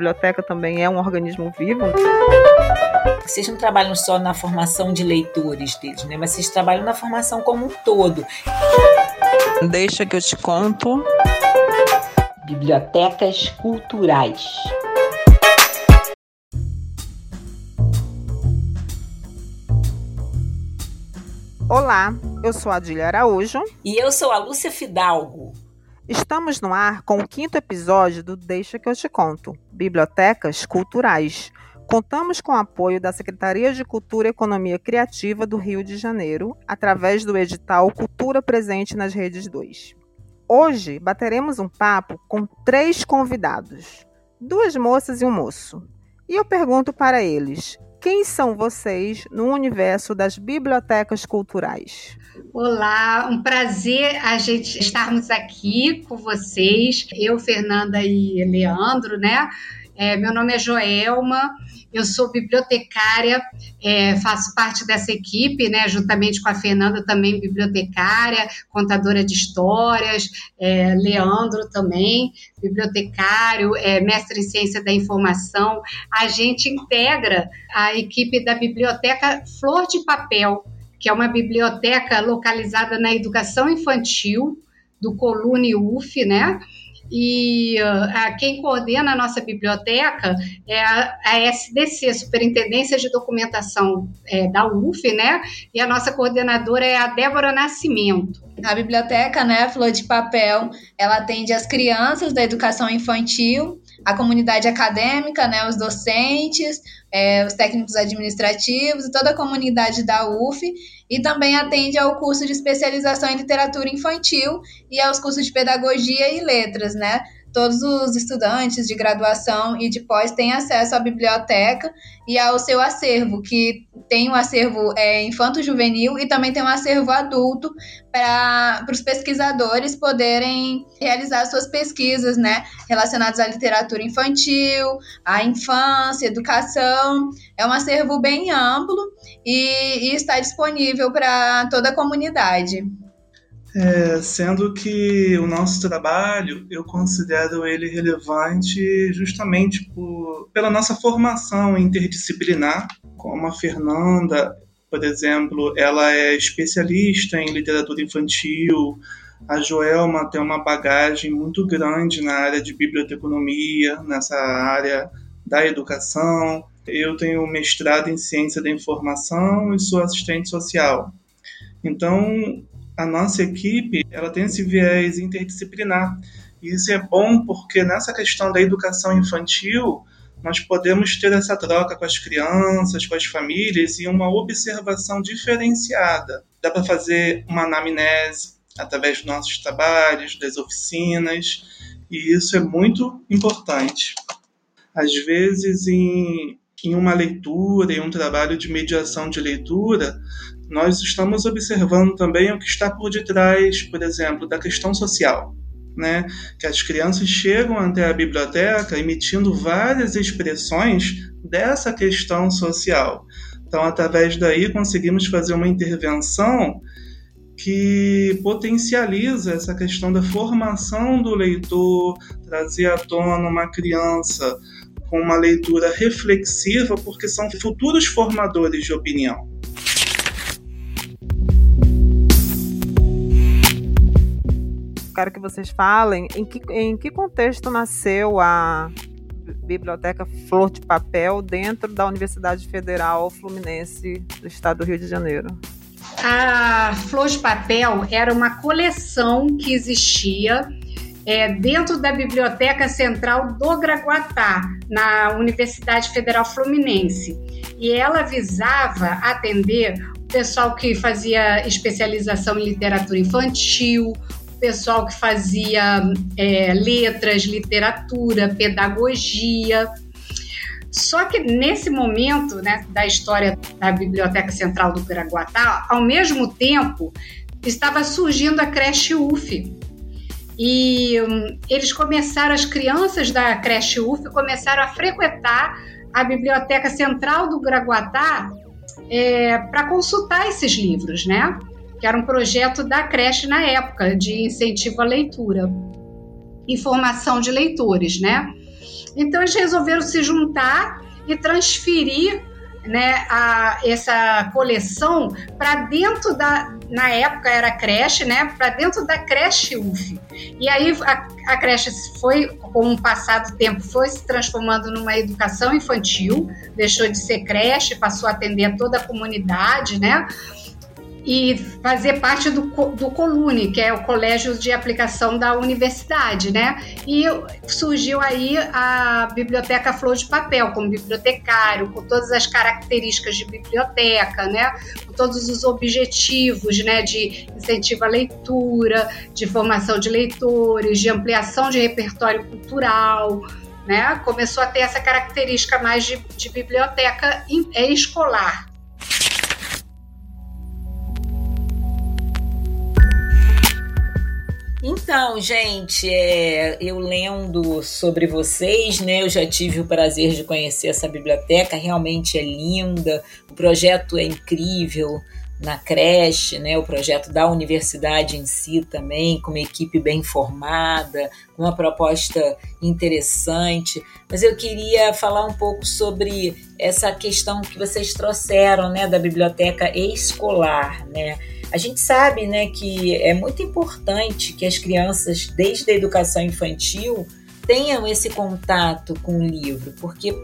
biblioteca também é um organismo vivo. Vocês não trabalham só na formação de leitores deles, né? Mas vocês trabalham na formação como um todo. Deixa que eu te conto. Bibliotecas culturais. Olá, eu sou a Adília Araújo. E eu sou a Lúcia Fidalgo. Estamos no ar com o quinto episódio do Deixa que eu te conto Bibliotecas Culturais. Contamos com o apoio da Secretaria de Cultura e Economia Criativa do Rio de Janeiro, através do edital Cultura Presente nas Redes 2. Hoje bateremos um papo com três convidados, duas moças e um moço. E eu pergunto para eles: quem são vocês no universo das bibliotecas culturais? Olá, um prazer a gente estarmos aqui com vocês. Eu, Fernanda e Leandro, né? É, meu nome é Joelma, eu sou bibliotecária, é, faço parte dessa equipe, né, juntamente com a Fernanda, também bibliotecária, contadora de histórias, é, Leandro também, bibliotecário, é, mestre em ciência da informação. A gente integra a equipe da biblioteca Flor de Papel, que é uma biblioteca localizada na educação infantil do Colune UF, né? e uh, quem coordena a nossa biblioteca é a, a SDC, Superintendência de Documentação é, da UF, né? E a nossa coordenadora é a Débora Nascimento. A biblioteca, né, Flor de Papel, ela atende as crianças da educação infantil, a comunidade acadêmica, né, os docentes, é, os técnicos administrativos e toda a comunidade da UF, e também atende ao curso de especialização em literatura infantil e aos cursos de pedagogia e letras, né? Todos os estudantes de graduação e de pós têm acesso à biblioteca e ao seu acervo, que tem um acervo é, infanto-juvenil e também tem um acervo adulto para os pesquisadores poderem realizar suas pesquisas né, relacionadas à literatura infantil, à infância, educação. É um acervo bem amplo e, e está disponível para toda a comunidade. É, sendo que o nosso trabalho eu considero ele relevante justamente por, pela nossa formação interdisciplinar, como a Fernanda, por exemplo, ela é especialista em literatura infantil, a Joelma tem uma bagagem muito grande na área de biblioteconomia, nessa área da educação. Eu tenho mestrado em ciência da informação e sou assistente social. Então, a nossa equipe ela tem esse viés interdisciplinar. E isso é bom porque nessa questão da educação infantil, nós podemos ter essa troca com as crianças, com as famílias e uma observação diferenciada. Dá para fazer uma anamnese através dos nossos trabalhos, das oficinas, e isso é muito importante. Às vezes, em, em uma leitura, em um trabalho de mediação de leitura, nós estamos observando também o que está por detrás, por exemplo, da questão social. Né? Que as crianças chegam até a biblioteca emitindo várias expressões dessa questão social. Então, através daí, conseguimos fazer uma intervenção que potencializa essa questão da formação do leitor, trazer à tona uma criança com uma leitura reflexiva, porque são futuros formadores de opinião. Quero que vocês falem em que, em que contexto nasceu a Biblioteca Flor de Papel dentro da Universidade Federal Fluminense do Estado do Rio de Janeiro. A Flor de Papel era uma coleção que existia é, dentro da Biblioteca Central do Graguatá, na Universidade Federal Fluminense. E ela visava atender o pessoal que fazia especialização em literatura infantil, pessoal que fazia é, letras, literatura, pedagogia. Só que nesse momento né, da história da Biblioteca Central do Piraguatá, ao mesmo tempo estava surgindo a creche UF. E um, eles começaram, as crianças da creche UF começaram a frequentar a Biblioteca Central do Graguatá é, para consultar esses livros, né? Que era um projeto da creche na época, de incentivo à leitura, informação de leitores, né? Então eles resolveram se juntar e transferir né, a, essa coleção para dentro da, na época era creche, né, para dentro da creche UF. E aí a, a creche foi, com o passar do tempo, foi se transformando numa educação infantil, deixou de ser creche, passou a atender toda a comunidade, né? E fazer parte do, do Colune, que é o colégio de aplicação da universidade, né? E surgiu aí a Biblioteca Flor de Papel, como bibliotecário, com todas as características de biblioteca, né? Com todos os objetivos, né? De incentivo à leitura, de formação de leitores, de ampliação de repertório cultural, né? Começou a ter essa característica mais de, de biblioteca é escolar, Então, gente, é, eu lendo sobre vocês, né? Eu já tive o prazer de conhecer essa biblioteca, realmente é linda, o projeto é incrível na creche, né? O projeto da universidade em si também, com uma equipe bem formada, com uma proposta interessante. Mas eu queria falar um pouco sobre essa questão que vocês trouxeram, né, da biblioteca escolar, né? A gente sabe né, que é muito importante que as crianças, desde a educação infantil, tenham esse contato com o livro, porque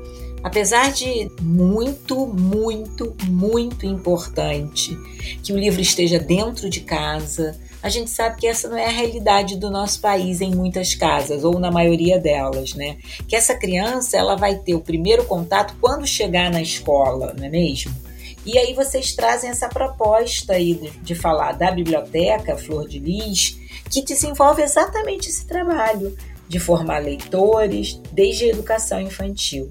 apesar de muito, muito, muito importante que o livro esteja dentro de casa, a gente sabe que essa não é a realidade do nosso país em muitas casas, ou na maioria delas, né? Que essa criança ela vai ter o primeiro contato quando chegar na escola, não é mesmo? E aí vocês trazem essa proposta aí de, de falar da biblioteca Flor de Lis, que desenvolve exatamente esse trabalho de formar leitores desde a educação infantil.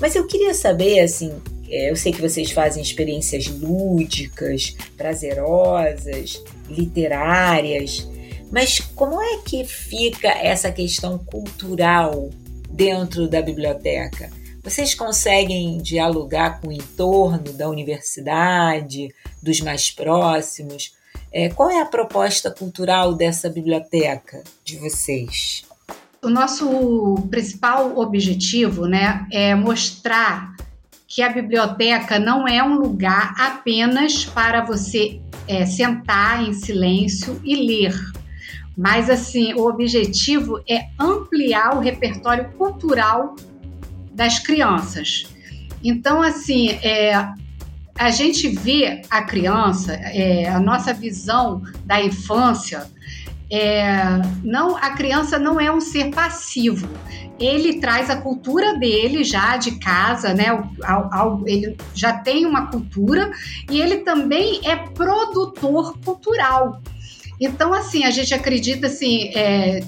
Mas eu queria saber, assim, é, eu sei que vocês fazem experiências lúdicas, prazerosas, literárias, mas como é que fica essa questão cultural dentro da biblioteca? Vocês conseguem dialogar com o entorno da universidade, dos mais próximos? É, qual é a proposta cultural dessa biblioteca de vocês? O nosso principal objetivo né, é mostrar que a biblioteca não é um lugar apenas para você é, sentar em silêncio e ler. Mas assim, o objetivo é ampliar o repertório cultural das crianças. Então, assim, é, a gente vê a criança, é, a nossa visão da infância, é, não, a criança não é um ser passivo. Ele traz a cultura dele já de casa, né? ele já tem uma cultura e ele também é produtor cultural. Então, assim, a gente acredita assim, é,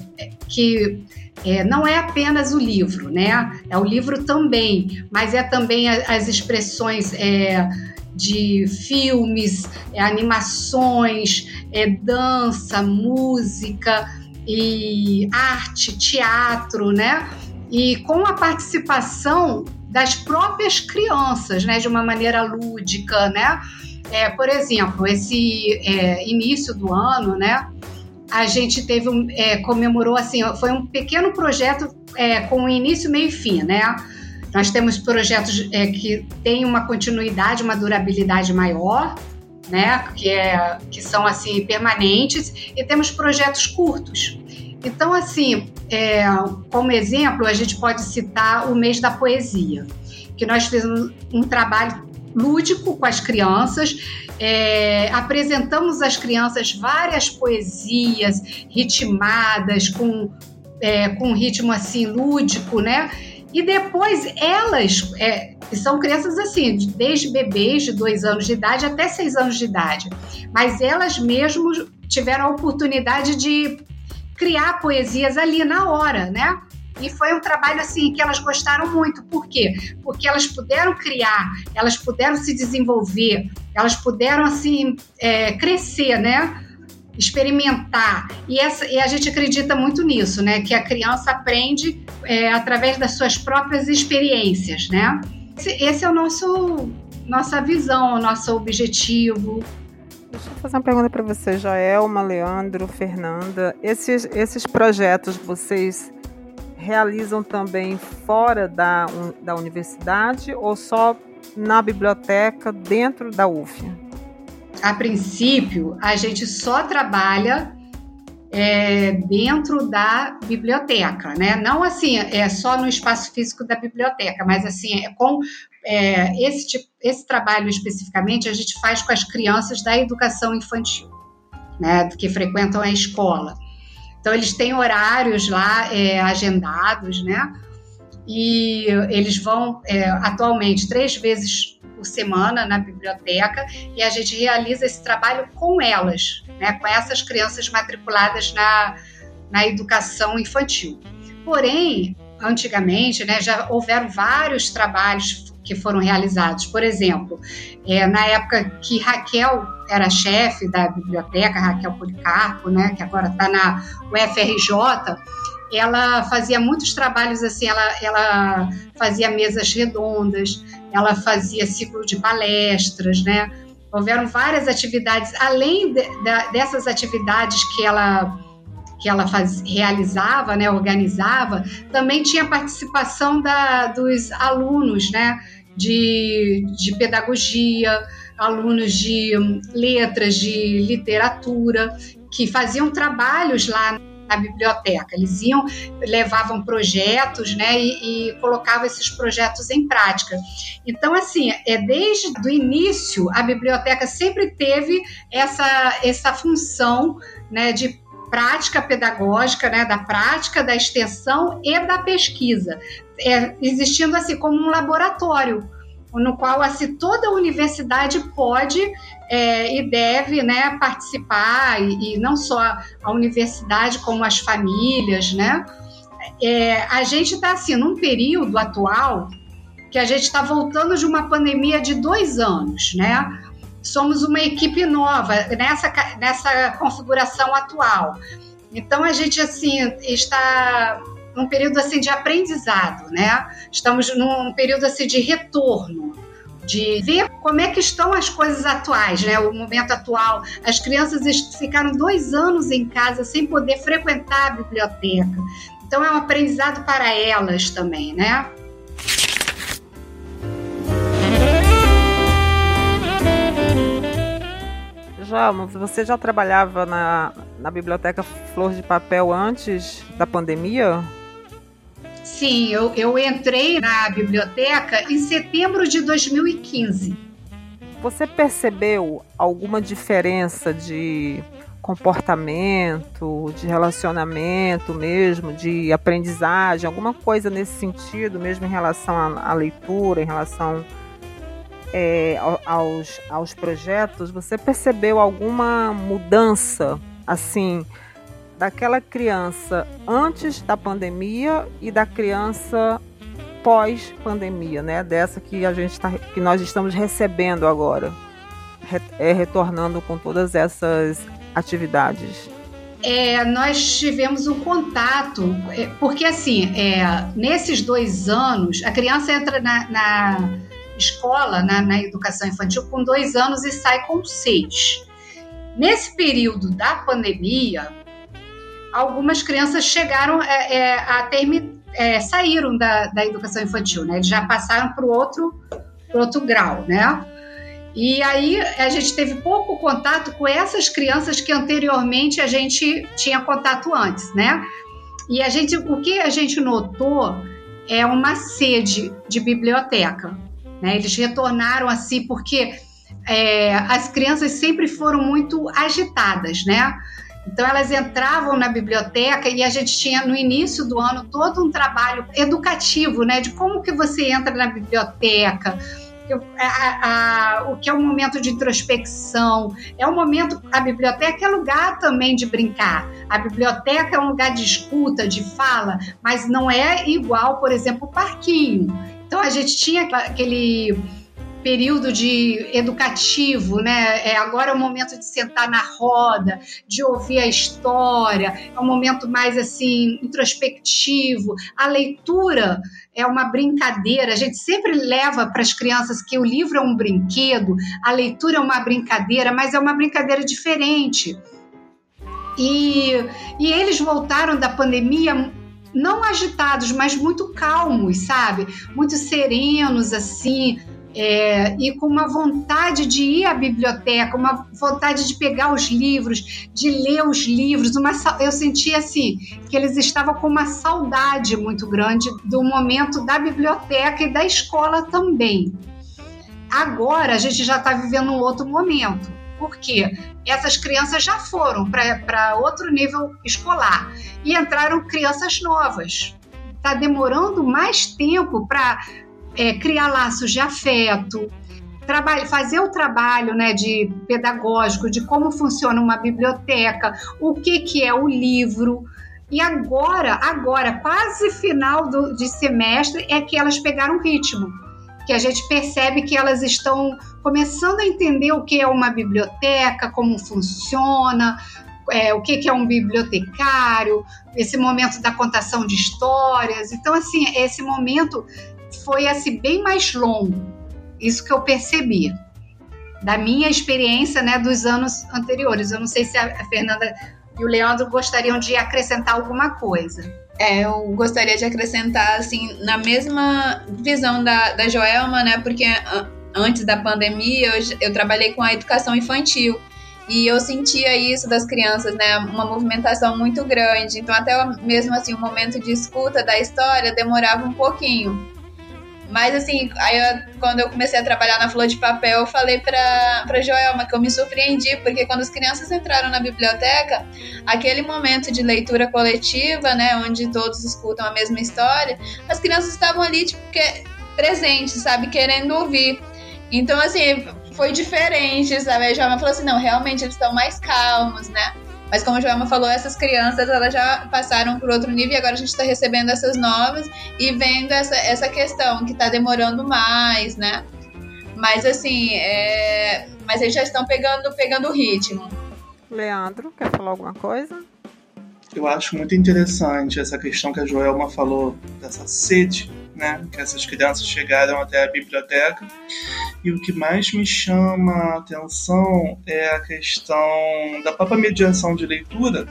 que é, não é apenas o livro, né? É o livro também, mas é também as expressões é, de filmes, é, animações, é, dança, música e arte, teatro, né? E com a participação das próprias crianças, né? De uma maneira lúdica, né? É, por exemplo, esse é, início do ano, né? A gente teve um, é, comemorou assim, foi um pequeno projeto é, com início, meio e fim, né? Nós temos projetos é, que têm uma continuidade, uma durabilidade maior, né? Que, é, que são assim permanentes, e temos projetos curtos. Então, assim, é, como exemplo, a gente pode citar o mês da poesia, que nós fizemos um trabalho lúdico com as crianças. É, apresentamos às crianças várias poesias ritmadas, com, é, com ritmo assim lúdico, né? E depois elas, é, são crianças assim, desde bebês de dois anos de idade até seis anos de idade, mas elas mesmas tiveram a oportunidade de criar poesias ali na hora, né? E foi um trabalho assim que elas gostaram muito. Por quê? Porque elas puderam criar, elas puderam se desenvolver, elas puderam assim é, crescer, né? Experimentar. E, essa, e a gente acredita muito nisso, né? Que a criança aprende é, através das suas próprias experiências, né? Esse, esse é o nosso nossa visão, o nosso objetivo. Deixa eu fazer uma pergunta para você, Joelma, Leandro, Fernanda. Esses, esses projetos vocês realizam também fora da, da universidade ou só na biblioteca dentro da UF? A princípio, a gente só trabalha é, dentro da biblioteca, né? Não assim, é só no espaço físico da biblioteca, mas assim, é com é, esse, tipo, esse trabalho especificamente a gente faz com as crianças da educação infantil, né? Que frequentam a escola. Então, eles têm horários lá é, agendados, né? E eles vão é, atualmente três vezes por semana na biblioteca e a gente realiza esse trabalho com elas, né, com essas crianças matriculadas na, na educação infantil. Porém, antigamente, né, já houveram vários trabalhos que foram realizados. Por exemplo, é, na época que Raquel era chefe da biblioteca, Raquel Policarpo, né, que agora está na UFRJ, ela fazia muitos trabalhos assim, ela, ela fazia mesas redondas, ela fazia ciclo de palestras, né? Houveram várias atividades, além de, de, dessas atividades que ela que ela faz, realizava, né, organizava, também tinha participação da, dos alunos, né, de, de pedagogia, alunos de letras, de literatura, que faziam trabalhos lá na biblioteca. Eles iam, levavam projetos, né, e, e colocavam esses projetos em prática. Então, assim, é desde o início a biblioteca sempre teve essa essa função, né, de prática pedagógica, né, da prática da extensão e da pesquisa, é, existindo assim como um laboratório no qual assim, toda a universidade pode é, e deve né, participar, e, e, não só a universidade, como as famílias. Né? É, a gente está assim, num período atual que a gente está voltando de uma pandemia de dois anos. Né? Somos uma equipe nova nessa, nessa configuração atual. Então a gente assim está num período assim de aprendizado, né? Estamos num período assim de retorno, de ver como é que estão as coisas atuais, né? O momento atual. As crianças ficaram dois anos em casa sem poder frequentar a biblioteca. Então é um aprendizado para elas também, né? Já, você já trabalhava na, na biblioteca Flor de Papel antes da pandemia? Sim, eu, eu entrei na biblioteca em setembro de 2015. Você percebeu alguma diferença de comportamento, de relacionamento mesmo, de aprendizagem, alguma coisa nesse sentido, mesmo em relação à, à leitura, em relação é, aos, aos projetos? Você percebeu alguma mudança, assim, daquela criança antes da pandemia e da criança pós pandemia, né? Dessa que a gente tá, que nós estamos recebendo agora, é, retornando com todas essas atividades. É, nós tivemos um contato, é, porque assim, é, nesses dois anos, a criança entra na, na escola, na, na educação infantil, com dois anos e sai com seis. Nesse período da pandemia, algumas crianças chegaram é, é, a terminar, é, saíram da, da educação infantil, né? Eles já passaram para o outro, outro grau, né? E aí a gente teve pouco contato com essas crianças que anteriormente a gente tinha contato antes, né? E a gente, o que a gente notou é uma sede de biblioteca, né? Eles retornaram assim porque é, as crianças sempre foram muito agitadas, né? Então elas entravam na biblioteca e a gente tinha no início do ano todo um trabalho educativo, né, de como que você entra na biblioteca, a, a, o que é um momento de introspecção, é um momento. A biblioteca é lugar também de brincar. A biblioteca é um lugar de escuta, de fala, mas não é igual, por exemplo, o parquinho. Então a gente tinha aquele período de educativo, né? É, agora é o momento de sentar na roda, de ouvir a história, é um momento mais assim introspectivo. A leitura é uma brincadeira. A gente sempre leva para as crianças que o livro é um brinquedo, a leitura é uma brincadeira, mas é uma brincadeira diferente. E, e eles voltaram da pandemia não agitados, mas muito calmos, sabe? Muito serenos, assim, é, e com uma vontade de ir à biblioteca, uma vontade de pegar os livros, de ler os livros. Uma, eu sentia assim que eles estavam com uma saudade muito grande do momento da biblioteca e da escola também. Agora a gente já está vivendo um outro momento, porque essas crianças já foram para outro nível escolar e entraram crianças novas. Está demorando mais tempo para é, criar laços de afeto, trabalho, fazer o trabalho né, de pedagógico de como funciona uma biblioteca, o que, que é o livro. E agora, agora, quase final do, de semestre, é que elas pegaram ritmo. Que a gente percebe que elas estão começando a entender o que é uma biblioteca, como funciona, é, o que, que é um bibliotecário, esse momento da contação de histórias. Então, assim, esse momento foi assim bem mais longo. Isso que eu percebi da minha experiência, né, dos anos anteriores. Eu não sei se a Fernanda e o Leandro gostariam de acrescentar alguma coisa. É, eu gostaria de acrescentar, assim, na mesma visão da, da Joelma, né, porque antes da pandemia eu, eu trabalhei com a educação infantil e eu sentia isso das crianças, né, uma movimentação muito grande. Então, até mesmo assim, o momento de escuta da história demorava um pouquinho. Mas assim, aí eu, quando eu comecei a trabalhar na Flor de Papel, eu falei pra, pra Joelma que eu me surpreendi, porque quando as crianças entraram na biblioteca, aquele momento de leitura coletiva, né, onde todos escutam a mesma história, as crianças estavam ali, tipo, que, presentes, sabe, querendo ouvir. Então, assim, foi diferente, sabe? A Joelma falou assim: não, realmente eles estão mais calmos, né? Mas como a Joelma falou, essas crianças elas já passaram por outro nível e agora a gente está recebendo essas novas e vendo essa, essa questão que está demorando mais, né? Mas assim, é... mas eles já estão pegando pegando o ritmo. Leandro, quer falar alguma coisa? Eu acho muito interessante essa questão que a Joelma falou, dessa sede né, que essas crianças chegaram até a biblioteca. E o que mais me chama a atenção é a questão da própria mediação de leitura,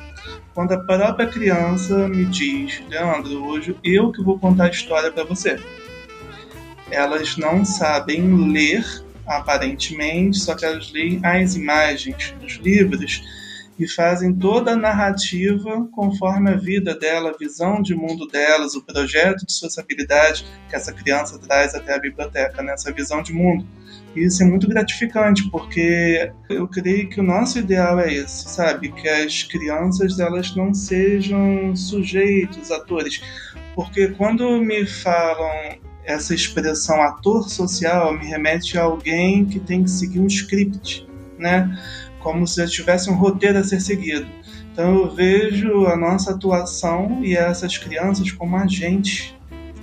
quando a própria criança me diz: Leandro, hoje eu que vou contar a história para você. Elas não sabem ler, aparentemente, só que elas leem as imagens dos livros e fazem toda a narrativa conforme a vida dela, a visão de mundo delas, o projeto de sociabilidade que essa criança traz até a biblioteca, né? essa visão de mundo. E isso é muito gratificante, porque eu creio que o nosso ideal é esse, sabe? Que as crianças elas não sejam sujeitos, atores. Porque quando me falam essa expressão ator social, me remete a alguém que tem que seguir um script, né? Como se tivesse um roteiro a ser seguido. Então eu vejo a nossa atuação e essas crianças como agentes,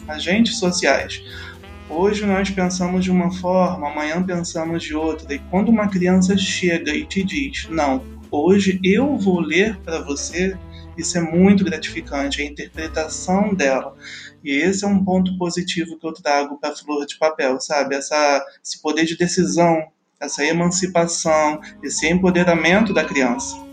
agentes sociais. Hoje nós pensamos de uma forma, amanhã pensamos de outra. E quando uma criança chega e te diz, não, hoje eu vou ler para você, isso é muito gratificante, a interpretação dela. E esse é um ponto positivo que eu trago para Flor de Papel, sabe? Essa, esse poder de decisão essa emancipação, esse empoderamento da criança.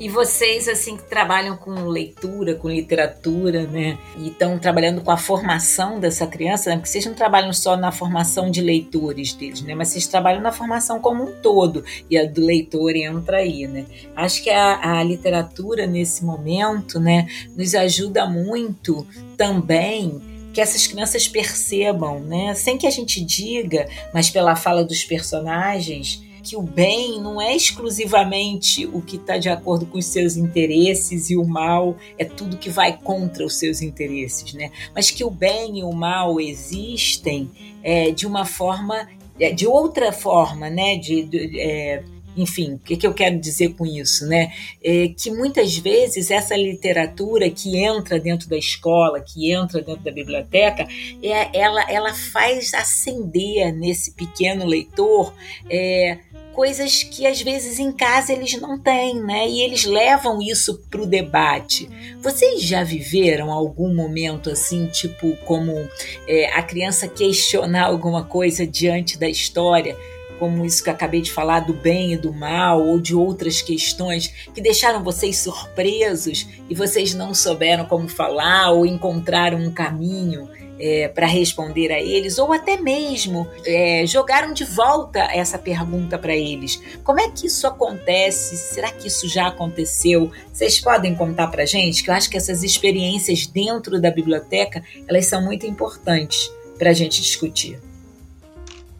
E vocês, assim, que trabalham com leitura, com literatura, né? E estão trabalhando com a formação dessa criança, né? Porque vocês não trabalham só na formação de leitores deles, né? Mas vocês trabalham na formação como um todo. E a do leitor entra aí, né? Acho que a, a literatura, nesse momento, né? Nos ajuda muito também que essas crianças percebam, né? Sem que a gente diga, mas pela fala dos personagens, que o bem não é exclusivamente o que está de acordo com os seus interesses e o mal é tudo que vai contra os seus interesses, né? Mas que o bem e o mal existem é, de uma forma, é, de outra forma, né? De, de é, enfim, o que, que, eu quero dizer com isso, né? É que muitas vezes essa literatura que entra dentro da escola, que entra dentro da biblioteca, é, ela, ela faz acender nesse pequeno leitor é, coisas que às vezes em casa eles não têm, né? E eles levam isso para o debate. Vocês já viveram algum momento assim, tipo como é, a criança questionar alguma coisa diante da história? como isso que eu acabei de falar do bem e do mal, ou de outras questões que deixaram vocês surpresos e vocês não souberam como falar ou encontraram um caminho é, para responder a eles, ou até mesmo é, jogaram de volta essa pergunta para eles. Como é que isso acontece? Será que isso já aconteceu? Vocês podem contar para gente? Que eu acho que essas experiências dentro da biblioteca elas são muito importantes para a gente discutir.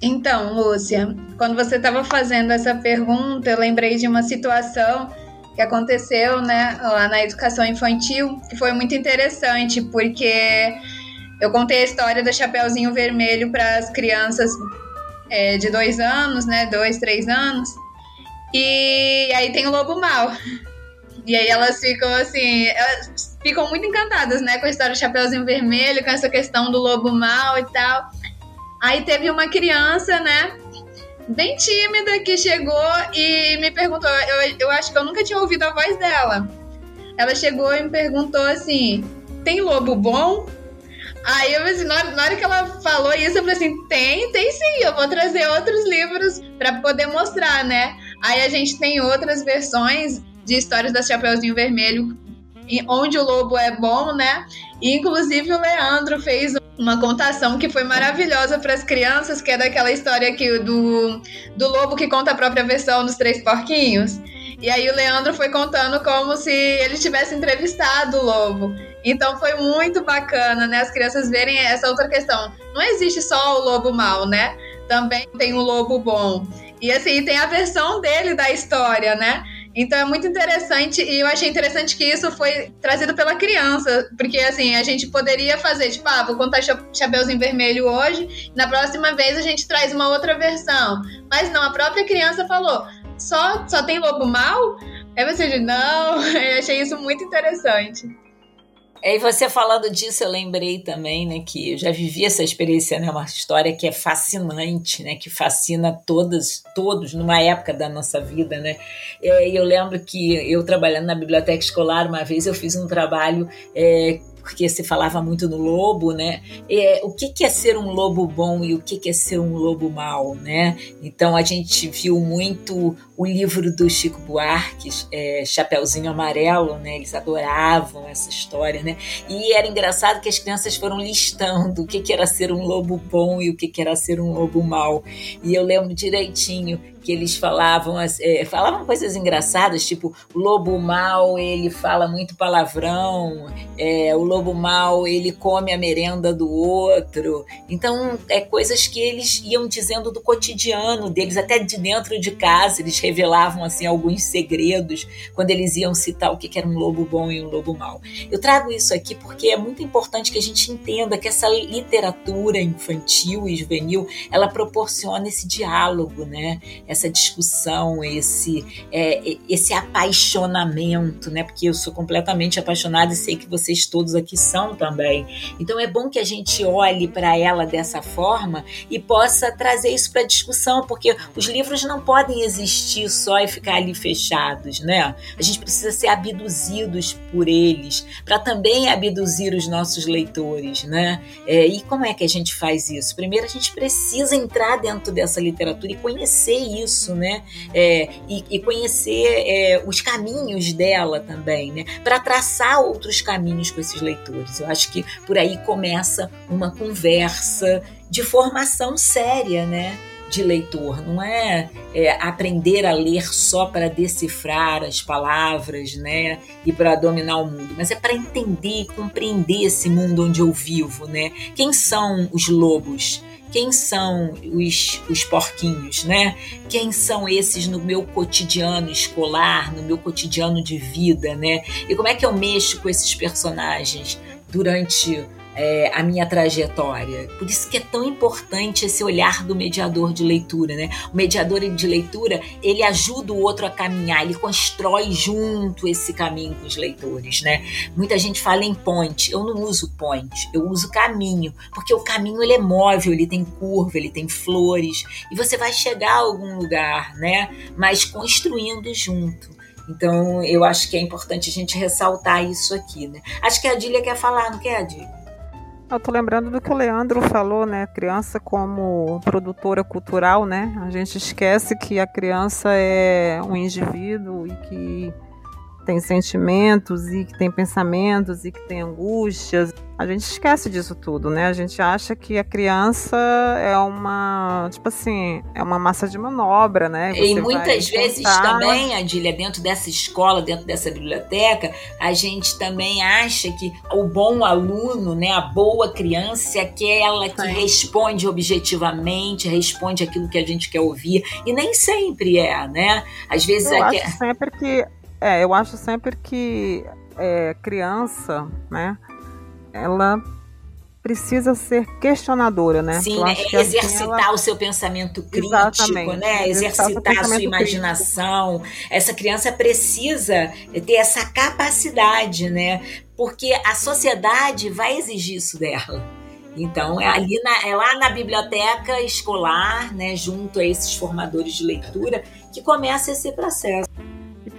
Então, Lúcia, quando você estava fazendo essa pergunta, eu lembrei de uma situação que aconteceu, né, lá na educação infantil, que foi muito interessante, porque eu contei a história do Chapeuzinho Vermelho para as crianças é, de dois anos, né? Dois, três anos. E aí tem o Lobo Mal. E aí elas ficam assim, elas ficam muito encantadas, né, com a história do Chapeuzinho Vermelho, com essa questão do lobo mal e tal. Aí teve uma criança, né, bem tímida que chegou e me perguntou, eu, eu acho que eu nunca tinha ouvido a voz dela. Ela chegou e me perguntou assim: "Tem lobo bom?" Aí eu assim, na hora, na hora que ela falou isso, eu falei assim: tem, tem sim, eu vou trazer outros livros para poder mostrar, né? Aí a gente tem outras versões de histórias da Chapeuzinho Vermelho, onde o lobo é bom, né? E, inclusive o Leandro fez uma contação que foi maravilhosa para as crianças, que é daquela história que, do, do lobo que conta a própria versão dos Três Porquinhos. E aí o Leandro foi contando como se ele tivesse entrevistado o lobo. Então foi muito bacana, né? As crianças verem essa outra questão. Não existe só o lobo mal, né? Também tem o lobo bom. E assim, tem a versão dele da história, né? Então é muito interessante e eu achei interessante que isso foi trazido pela criança, porque assim, a gente poderia fazer, tipo, ah, vou contar Chapeuzinho Vermelho hoje, na próxima vez a gente traz uma outra versão. Mas não, a própria criança falou, só, só tem lobo mal? Aí você não, eu achei isso muito interessante. É, e você falando disso, eu lembrei também, né, que eu já vivi essa experiência, né, uma história que é fascinante, né, que fascina todas, todos numa época da nossa vida, né. É, eu lembro que eu trabalhando na biblioteca escolar uma vez eu fiz um trabalho é, porque se falava muito no lobo, né? É, o que, que, é ser um lobo bom e o que, que, é ser um lobo mau, né? Então a gente viu muito o livro do Chico Buarque, é, Chapeuzinho Amarelo, né? Eles adoravam essa história, né? E era engraçado que as crianças foram listando o que, que era ser um lobo bom e o que, que era ser um lobo mau. E eu lembro direitinho que eles falavam, é, falavam coisas engraçadas, tipo, o lobo mal, ele fala muito palavrão, é, o lobo mal, ele come a merenda do outro. Então, é coisas que eles iam dizendo do cotidiano deles, até de dentro de casa, eles revelavam, assim, alguns segredos quando eles iam citar o que era um lobo bom e um lobo mau. Eu trago isso aqui porque é muito importante que a gente entenda que essa literatura infantil e juvenil, ela proporciona esse diálogo, né? Essa discussão, esse, é, esse apaixonamento, né? Porque eu sou completamente apaixonada e sei que vocês todos aqui são também. Então é bom que a gente olhe para ela dessa forma e possa trazer isso para discussão, porque os livros não podem existir só e ficar ali fechados, né? A gente precisa ser abduzidos por eles para também abduzir os nossos leitores, né? É, e como é que a gente faz isso? Primeiro a gente precisa entrar dentro dessa literatura e conhecer isso isso, né? É, e, e, conhecer é, os caminhos dela também, né? Para traçar outros caminhos com esses leitores. Eu acho que por aí começa uma conversa de formação séria, né? de leitor, não é, é, aprender a ler só para decifrar as palavras, né, e para dominar o mundo, mas é para entender e compreender esse mundo onde eu vivo, né? Quem são os lobos? Quem são os, os porquinhos, né? Quem são esses no meu cotidiano escolar, no meu cotidiano de vida, né? E como é que eu mexo com esses personagens durante é, a minha trajetória. Por isso que é tão importante esse olhar do mediador de leitura, né? O mediador de leitura, ele ajuda o outro a caminhar, ele constrói junto esse caminho com os leitores, né? Muita gente fala em ponte, eu não uso ponte, eu uso caminho, porque o caminho ele é móvel, ele tem curva, ele tem flores, e você vai chegar a algum lugar, né? Mas construindo junto. Então, eu acho que é importante a gente ressaltar isso aqui, né? Acho que a Adília quer falar, não quer, Adília? Eu tô lembrando do que o Leandro falou, né? Criança como produtora cultural, né? A gente esquece que a criança é um indivíduo e que tem sentimentos e que tem pensamentos e que tem angústias. A gente esquece disso tudo, né? A gente acha que a criança é uma, tipo assim, é uma massa de manobra, né? Você e muitas vezes também, Adília, dentro dessa escola, dentro dessa biblioteca, a gente também acha que o bom aluno, né, a boa criança é aquela que Sim. responde objetivamente, responde aquilo que a gente quer ouvir, e nem sempre é, né? Às vezes Eu acho sempre que é, eu acho sempre que é, criança, né, ela precisa ser questionadora, né? Sim, né? Assim, exercitar ela... o seu pensamento crítico, Exatamente. né? Exercitar a sua imaginação. Crítico. Essa criança precisa ter essa capacidade, né? Porque a sociedade vai exigir isso dela. Então, é ali na, é lá na biblioteca escolar, né, junto a esses formadores de leitura, que começa esse processo.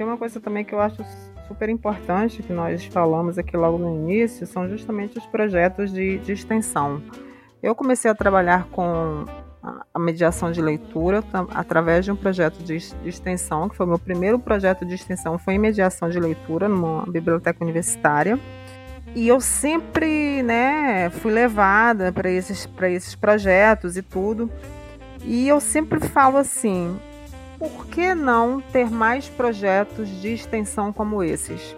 Tem uma coisa também que eu acho super importante que nós falamos aqui logo no início, são justamente os projetos de, de extensão. Eu comecei a trabalhar com a mediação de leitura através de um projeto de, de, extensão, que foi o meu primeiro projeto de extensão, foi em mediação de leitura numa biblioteca universitária. E eu sempre, né, fui levada para esses, esses projetos e tudo. E eu sempre falo assim, por que não ter mais projetos de extensão como esses?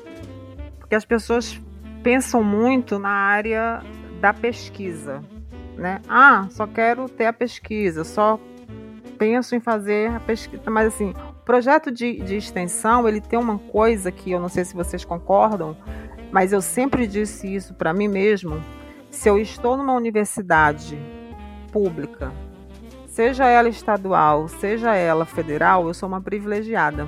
Porque as pessoas pensam muito na área da pesquisa, né? Ah, só quero ter a pesquisa, só penso em fazer a pesquisa, mas assim, o projeto de, de extensão ele tem uma coisa que eu não sei se vocês concordam, mas eu sempre disse isso para mim mesmo. Se eu estou numa universidade pública seja ela estadual, seja ela federal, eu sou uma privilegiada.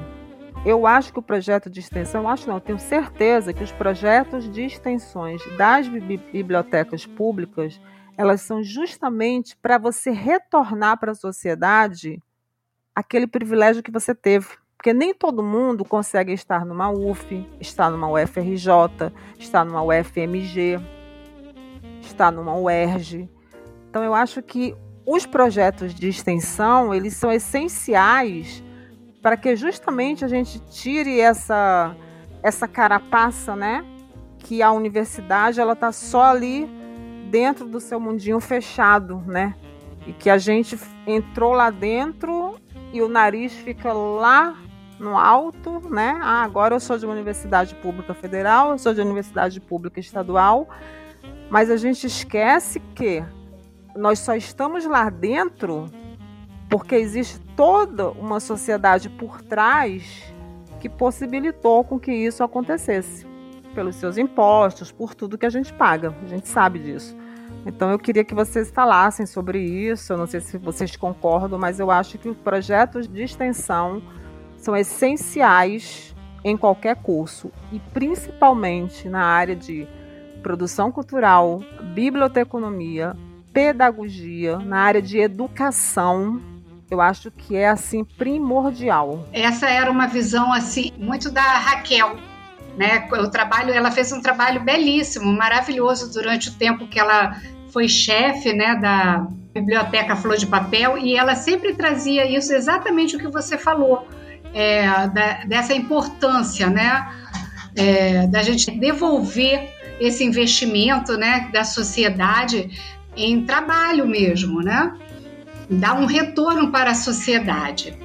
Eu acho que o projeto de extensão, acho não, tenho certeza que os projetos de extensões das bibliotecas públicas, elas são justamente para você retornar para a sociedade aquele privilégio que você teve. Porque nem todo mundo consegue estar numa UF, estar numa UFRJ, estar numa UFMG, estar numa UERJ. Então eu acho que os projetos de extensão, eles são essenciais para que justamente a gente tire essa essa carapaça, né? Que a universidade ela tá só ali dentro do seu mundinho fechado, né? E que a gente entrou lá dentro e o nariz fica lá no alto, né? Ah, agora eu sou de uma universidade pública federal, eu sou de uma universidade pública estadual, mas a gente esquece que nós só estamos lá dentro porque existe toda uma sociedade por trás que possibilitou com que isso acontecesse pelos seus impostos, por tudo que a gente paga. A gente sabe disso. Então eu queria que vocês falassem sobre isso. Eu não sei se vocês concordam, mas eu acho que os projetos de extensão são essenciais em qualquer curso e principalmente na área de produção cultural, biblioteconomia, pedagogia, na área de educação, eu acho que é assim primordial. Essa era uma visão assim muito da Raquel, né? O trabalho, ela fez um trabalho belíssimo, maravilhoso durante o tempo que ela foi chefe, né, da Biblioteca Flor de Papel e ela sempre trazia isso exatamente o que você falou, é, da, dessa importância, né, é, da gente devolver esse investimento, né, da sociedade em trabalho mesmo, né? Dá um retorno para a sociedade.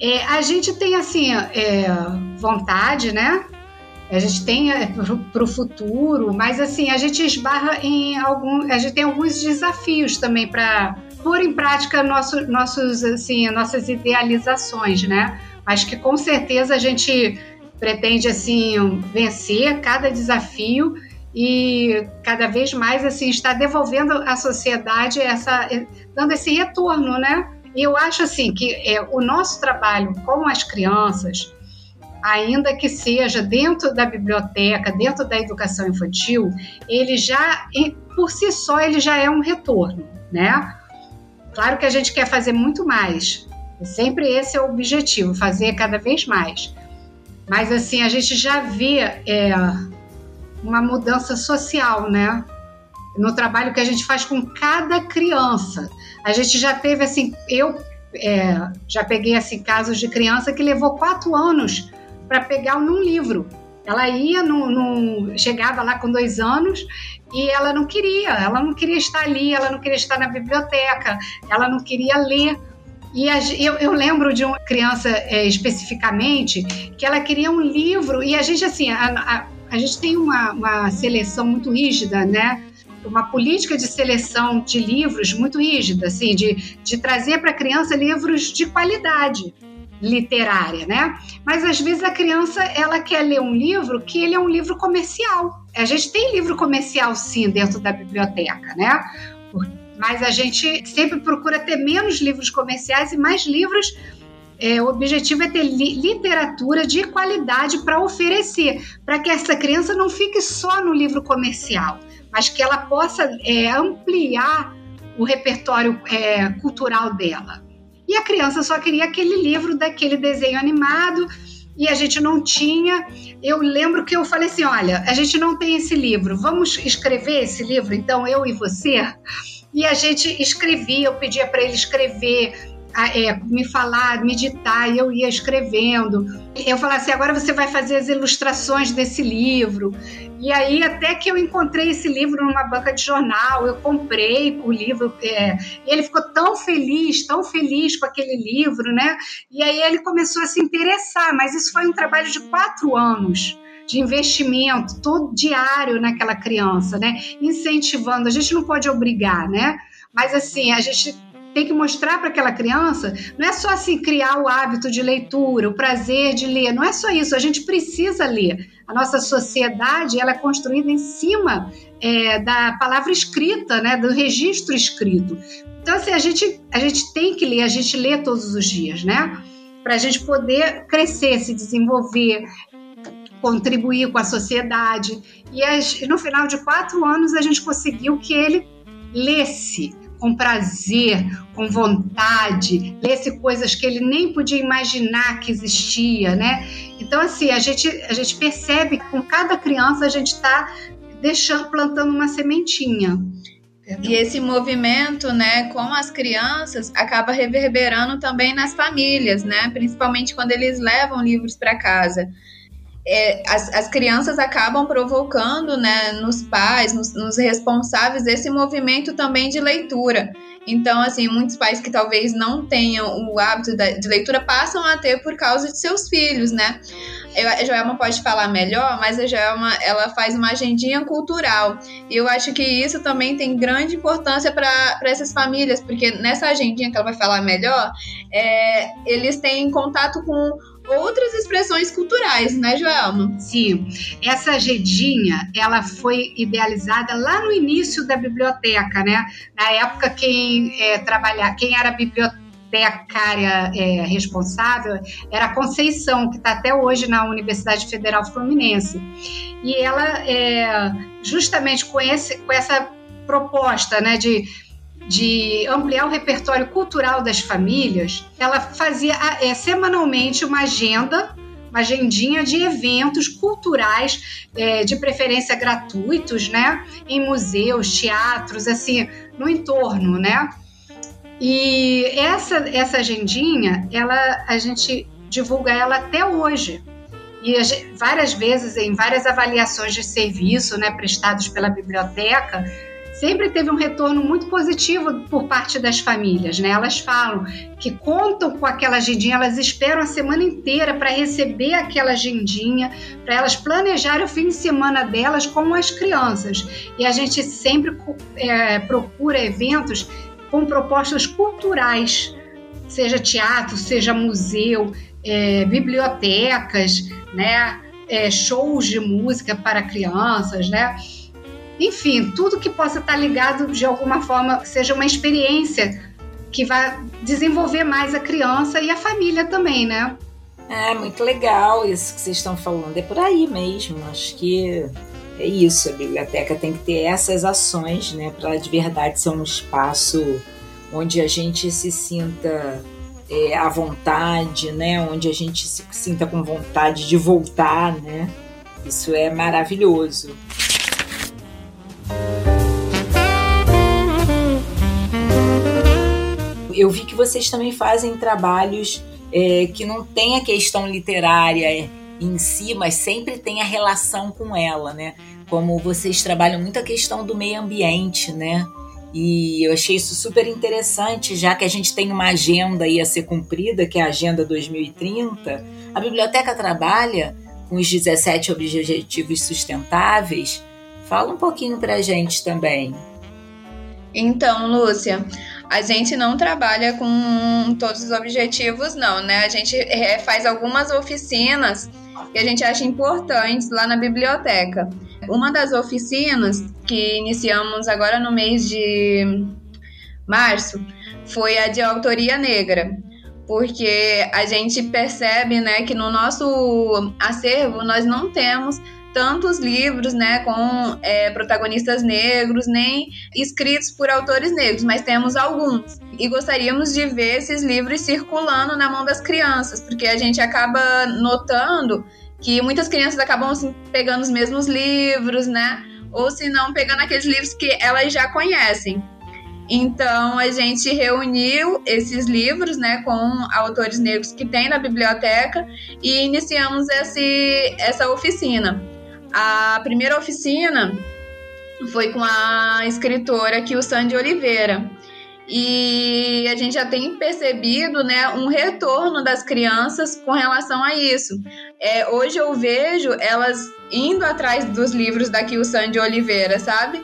É, a gente tem assim é, vontade, né? A gente tem é, para o futuro, mas assim a gente esbarra em algum, a gente tem alguns desafios também para pôr em prática nosso, nossos assim nossas idealizações, né? Mas que com certeza a gente pretende assim vencer cada desafio e cada vez mais assim está devolvendo à sociedade essa dando esse retorno, né? E eu acho assim que é, o nosso trabalho com as crianças, ainda que seja dentro da biblioteca, dentro da educação infantil, ele já por si só ele já é um retorno, né? Claro que a gente quer fazer muito mais. Sempre esse é o objetivo, fazer cada vez mais. Mas assim, a gente já vê é, uma mudança social, né? no trabalho que a gente faz com cada criança. A gente já teve assim, eu é, já peguei assim casos de criança que levou quatro anos para pegar num livro. Ela ia, no, chegava lá com dois anos e ela não queria, ela não queria estar ali, ela não queria estar na biblioteca, ela não queria ler. E a, eu, eu, lembro de uma criança é, especificamente que ela queria um livro e a gente assim, a, a, a gente tem uma, uma seleção muito rígida, né? uma política de seleção de livros muito rígida, assim, de, de trazer para a criança livros de qualidade literária, né? Mas às vezes a criança ela quer ler um livro que ele é um livro comercial. A gente tem livro comercial sim dentro da biblioteca, né? Mas a gente sempre procura ter menos livros comerciais e mais livros. É, o objetivo é ter li literatura de qualidade para oferecer, para que essa criança não fique só no livro comercial, mas que ela possa é, ampliar o repertório é, cultural dela. E a criança só queria aquele livro daquele desenho animado e a gente não tinha. Eu lembro que eu falei assim: olha, a gente não tem esse livro, vamos escrever esse livro, então eu e você. E a gente escrevia, eu pedia para ele escrever, é, me falar, meditar, e eu ia escrevendo. Eu falava assim: agora você vai fazer as ilustrações desse livro. E aí, até que eu encontrei esse livro numa banca de jornal, eu comprei o livro, é, e ele ficou tão feliz, tão feliz com aquele livro, né? E aí ele começou a se interessar, mas isso foi um trabalho de quatro anos de investimento todo diário naquela criança, né? Incentivando. A gente não pode obrigar, né? Mas assim, a gente tem que mostrar para aquela criança, não é só assim criar o hábito de leitura, o prazer de ler, não é só isso, a gente precisa ler. A nossa sociedade ela é construída em cima é, da palavra escrita, né, do registro escrito. Então, assim, a gente, a gente tem que ler, a gente lê todos os dias, né? Para a gente poder crescer, se desenvolver, contribuir com a sociedade. E no final de quatro anos a gente conseguiu que ele lesse com prazer, com vontade, lesse coisas que ele nem podia imaginar que existia, né? Então assim a gente a gente percebe que com cada criança a gente está deixando plantando uma sementinha. E esse movimento, né, com as crianças, acaba reverberando também nas famílias, né? Principalmente quando eles levam livros para casa é, as, as crianças acabam provocando né, nos pais, nos, nos responsáveis, esse movimento também de leitura. Então, assim, muitos pais que talvez não tenham o hábito de leitura passam a ter por causa de seus filhos, né? A Joelma pode falar melhor, mas a Joelma, ela faz uma agendinha cultural. E eu acho que isso também tem grande importância para essas famílias, porque nessa agendinha que ela vai falar melhor, é, eles têm contato com outras expressões culturais, né, Joelma? Sim. Essa agendinha, ela foi idealizada lá no início da biblioteca, né? Na época quem é, trabalhar, quem era bibliotecária é, responsável era a Conceição, que está até hoje na Universidade Federal Fluminense. E ela, é, justamente com, esse, com essa proposta né, de de ampliar o repertório cultural das famílias, ela fazia é, semanalmente uma agenda, uma agendinha de eventos culturais, é, de preferência gratuitos, né? Em museus, teatros, assim, no entorno, né? E essa, essa agendinha, ela, a gente divulga ela até hoje. E várias vezes, em várias avaliações de serviço né, prestados pela biblioteca, sempre teve um retorno muito positivo por parte das famílias, né? Elas falam que contam com aquela agendinha, elas esperam a semana inteira para receber aquela agendinha, para elas planejarem o fim de semana delas com as crianças. E a gente sempre é, procura eventos com propostas culturais, seja teatro, seja museu, é, bibliotecas, né? É, shows de música para crianças, né? Enfim, tudo que possa estar ligado de alguma forma, seja uma experiência que vai desenvolver mais a criança e a família também, né? É muito legal isso que vocês estão falando. É por aí mesmo. Acho que é isso. A biblioteca tem que ter essas ações, né, para de verdade ser um espaço onde a gente se sinta é, à vontade, né, onde a gente se sinta com vontade de voltar, né. Isso é maravilhoso. Eu vi que vocês também fazem trabalhos é, que não tem a questão literária em si, mas sempre tem a relação com ela, né? Como vocês trabalham muito a questão do meio ambiente, né? E eu achei isso super interessante, já que a gente tem uma agenda aí a ser cumprida, que é a Agenda 2030. A biblioteca trabalha com os 17 Objetivos Sustentáveis, Fala um pouquinho para a gente também. Então, Lúcia, a gente não trabalha com todos os objetivos, não, né? A gente é, faz algumas oficinas que a gente acha importantes lá na biblioteca. Uma das oficinas que iniciamos agora no mês de março foi a de autoria negra, porque a gente percebe, né, que no nosso acervo nós não temos tantos livros, né, com é, protagonistas negros, nem escritos por autores negros, mas temos alguns. E gostaríamos de ver esses livros circulando na mão das crianças, porque a gente acaba notando que muitas crianças acabam assim, pegando os mesmos livros, né? Ou se não, pegando aqueles livros que elas já conhecem. Então a gente reuniu esses livros, né, com autores negros que tem na biblioteca e iniciamos esse, essa oficina. A primeira oficina foi com a escritora aqui, o Sandy Oliveira. E a gente já tem percebido né, um retorno das crianças com relação a isso. É, hoje eu vejo elas indo atrás dos livros da Sandy Oliveira, sabe?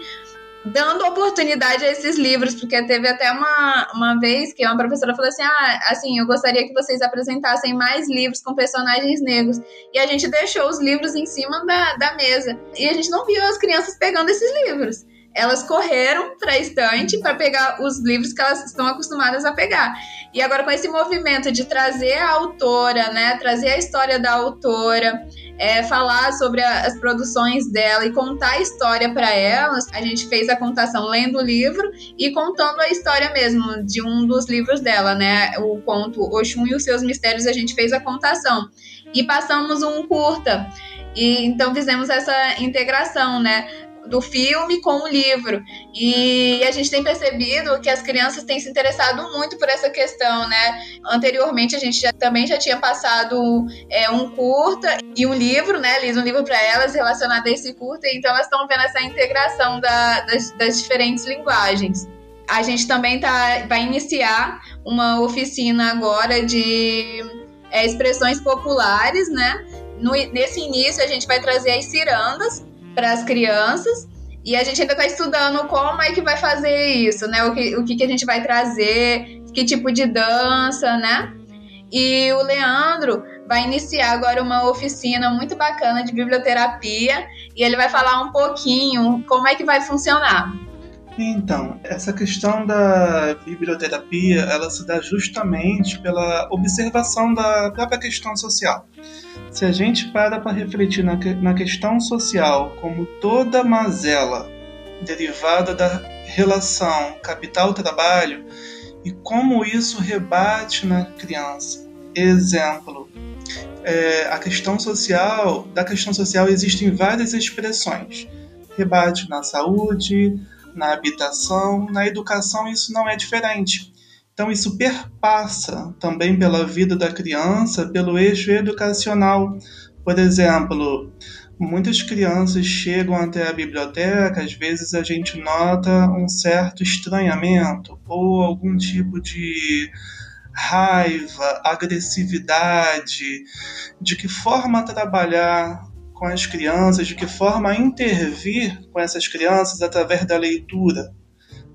Dando oportunidade a esses livros, porque teve até uma, uma vez que uma professora falou assim: ah, assim, eu gostaria que vocês apresentassem mais livros com personagens negros. E a gente deixou os livros em cima da, da mesa. E a gente não viu as crianças pegando esses livros. Elas correram para a estante para pegar os livros que elas estão acostumadas a pegar. E agora, com esse movimento de trazer a autora, né, trazer a história da autora, é, falar sobre a, as produções dela e contar a história para elas. A gente fez a contação lendo o livro e contando a história mesmo de um dos livros dela, né? O conto Oxum e os seus mistérios, a gente fez a contação. E passamos um curta. E então fizemos essa integração, né? Do filme com o livro. E a gente tem percebido que as crianças têm se interessado muito por essa questão, né? Anteriormente a gente já, também já tinha passado é, um curta e um livro, né? Lido um livro para elas relacionado a esse curta, então elas estão vendo essa integração da, das, das diferentes linguagens. A gente também tá, vai iniciar uma oficina agora de é, expressões populares, né? No, nesse início a gente vai trazer as cirandas, para as crianças. E a gente ainda está estudando como é que vai fazer isso, né? O que, o que, que a gente vai trazer, que tipo de dança, né? E o Leandro vai iniciar agora uma oficina muito bacana de biblioterapia e ele vai falar um pouquinho como é que vai funcionar. Então, essa questão da biblioterapia, ela se dá justamente pela observação da própria questão social. Se a gente para para refletir na, na questão social como toda mazela derivada da relação capital-trabalho e como isso rebate na criança. Exemplo, é, a questão social, da questão social existem várias expressões. Rebate na saúde, na habitação, na educação isso não é diferente. Então isso perpassa também pela vida da criança, pelo eixo educacional. Por exemplo, muitas crianças chegam até a biblioteca, às vezes a gente nota um certo estranhamento ou algum tipo de raiva, agressividade, de que forma trabalhar com as crianças, de que forma intervir com essas crianças através da leitura,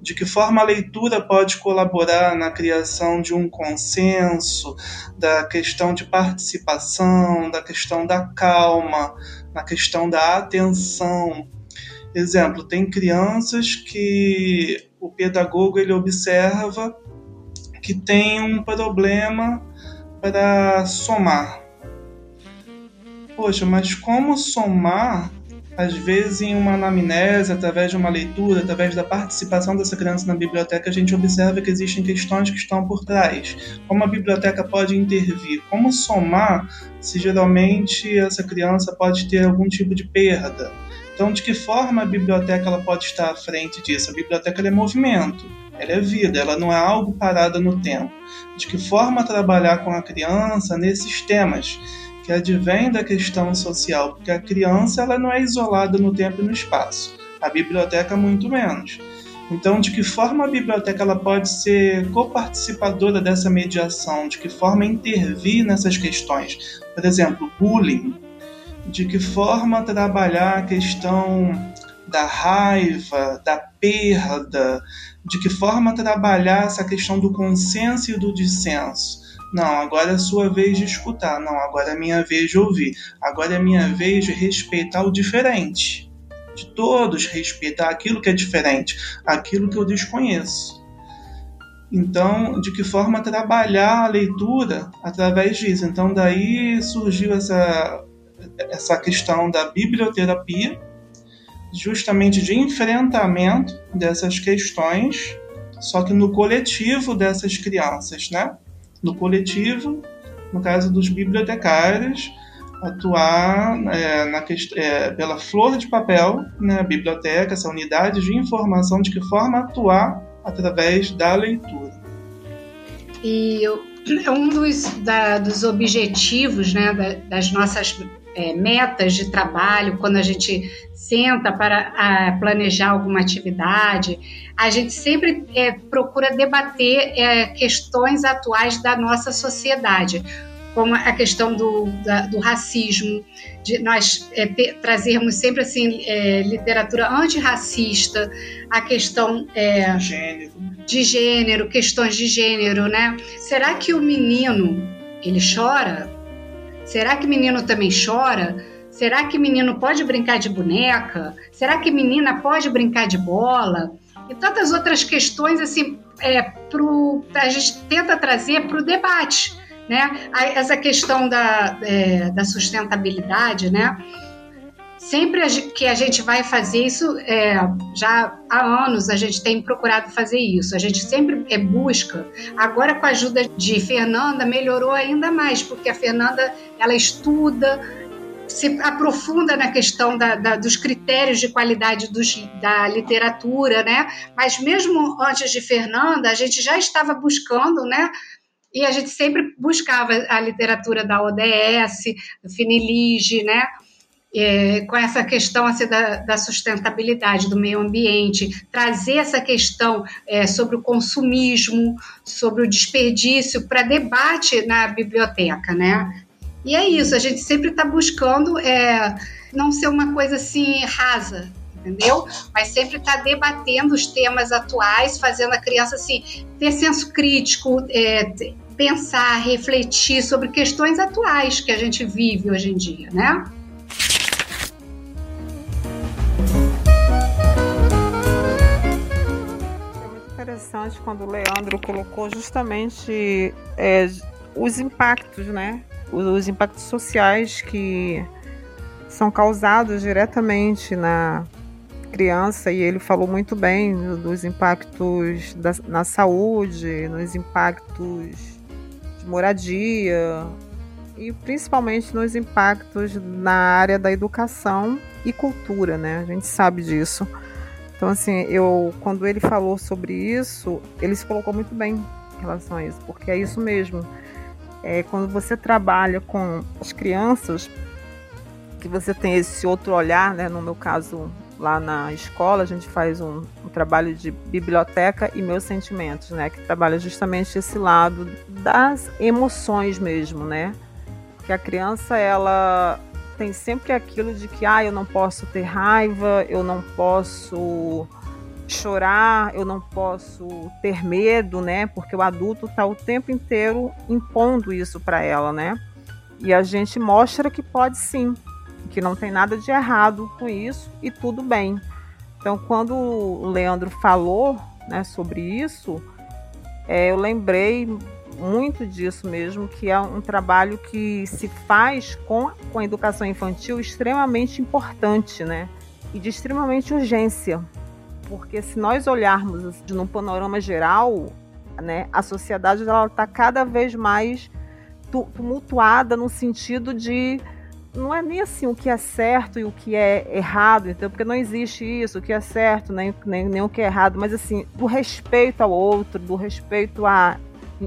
de que forma a leitura pode colaborar na criação de um consenso, da questão de participação, da questão da calma, na questão da atenção. Exemplo, tem crianças que o pedagogo ele observa que tem um problema para somar poxa, mas como somar, às vezes, em uma anamnese, através de uma leitura, através da participação dessa criança na biblioteca, a gente observa que existem questões que estão por trás. Como a biblioteca pode intervir? Como somar se geralmente essa criança pode ter algum tipo de perda? Então, de que forma a biblioteca ela pode estar à frente disso? A biblioteca é movimento. ela é vida, ela não é algo parado no tempo. De que forma trabalhar com a criança nesses temas que advém da questão social, porque a criança ela não é isolada no tempo e no espaço, a biblioteca muito menos. Então, de que forma a biblioteca ela pode ser coparticipadora dessa mediação? De que forma intervir nessas questões? Por exemplo, bullying. De que forma trabalhar a questão da raiva, da perda? De que forma trabalhar essa questão do consenso e do dissenso? Não, agora é sua vez de escutar. Não, agora é minha vez de ouvir. Agora é minha vez de respeitar o diferente de todos respeitar aquilo que é diferente, aquilo que eu desconheço. Então, de que forma trabalhar a leitura através disso? Então, daí surgiu essa, essa questão da biblioterapia, justamente de enfrentamento dessas questões, só que no coletivo dessas crianças, né? No coletivo, no caso dos bibliotecários, atuar é, na, é, pela flor de papel, né, a biblioteca, essa unidade de informação, de que forma atuar através da leitura. E é um dos, da, dos objetivos né, da, das nossas é, metas de trabalho, quando a gente senta para a, planejar alguma atividade, a gente sempre é, procura debater é, questões atuais da nossa sociedade como a questão do, da, do racismo, de nós é, trazermos sempre assim é, literatura antirracista, a questão é, gênero. de gênero, questões de gênero, né? Será que o menino ele chora? Será que menino também chora? Será que menino pode brincar de boneca? Será que menina pode brincar de bola? E tantas outras questões assim, é, pro, a gente tenta trazer para o debate né? Essa questão da, é, da sustentabilidade, né? Sempre que a gente vai fazer isso, é, já há anos a gente tem procurado fazer isso. A gente sempre é, busca. Agora, com a ajuda de Fernanda, melhorou ainda mais, porque a Fernanda ela estuda, se aprofunda na questão da, da, dos critérios de qualidade dos, da literatura, né? Mas mesmo antes de Fernanda, a gente já estava buscando, né? E a gente sempre buscava a literatura da ODS, do Finilige, né? É, com essa questão assim, da, da, sustentabilidade do meio ambiente, trazer essa questão é, sobre o consumismo, sobre o desperdício para debate na biblioteca, né? E é isso, a gente sempre está buscando é, não ser uma coisa assim rasa, entendeu? Mas sempre está debatendo os temas atuais, fazendo a criança assim ter senso crítico, é, pensar, refletir sobre questões atuais que a gente vive hoje em dia, né? Interessante quando o Leandro colocou justamente é, os impactos, né? Os impactos sociais que são causados diretamente na criança e ele falou muito bem dos impactos da, na saúde, nos impactos moradia e principalmente nos impactos na área da educação e cultura, né? A gente sabe disso. Então, assim, eu quando ele falou sobre isso, ele se colocou muito bem em relação a isso, porque é isso mesmo. É, quando você trabalha com as crianças, que você tem esse outro olhar, né? No meu caso, lá na escola, a gente faz um, um, trabalho de biblioteca e meus sentimentos, né? Que trabalha justamente esse lado das emoções mesmo, né? Que a criança, ela tem sempre aquilo de que, ah, eu não posso ter raiva, eu não posso chorar, eu não posso ter medo, né? Porque o adulto está o tempo inteiro impondo isso para ela, né? E a gente mostra que pode sim, que não tem nada de errado com isso e tudo bem. Então, quando o Leandro falou né, sobre isso, é, eu lembrei muito disso mesmo, que é um trabalho que se faz com, com a educação infantil extremamente importante, né? E de extremamente urgência. Porque se nós olharmos assim, num panorama geral, né, a sociedade está cada vez mais tumultuada no sentido de não é nem assim o que é certo e o que é errado, então, porque não existe isso, o que é certo, nem, nem, nem o que é errado, mas assim, do respeito ao outro, do respeito à,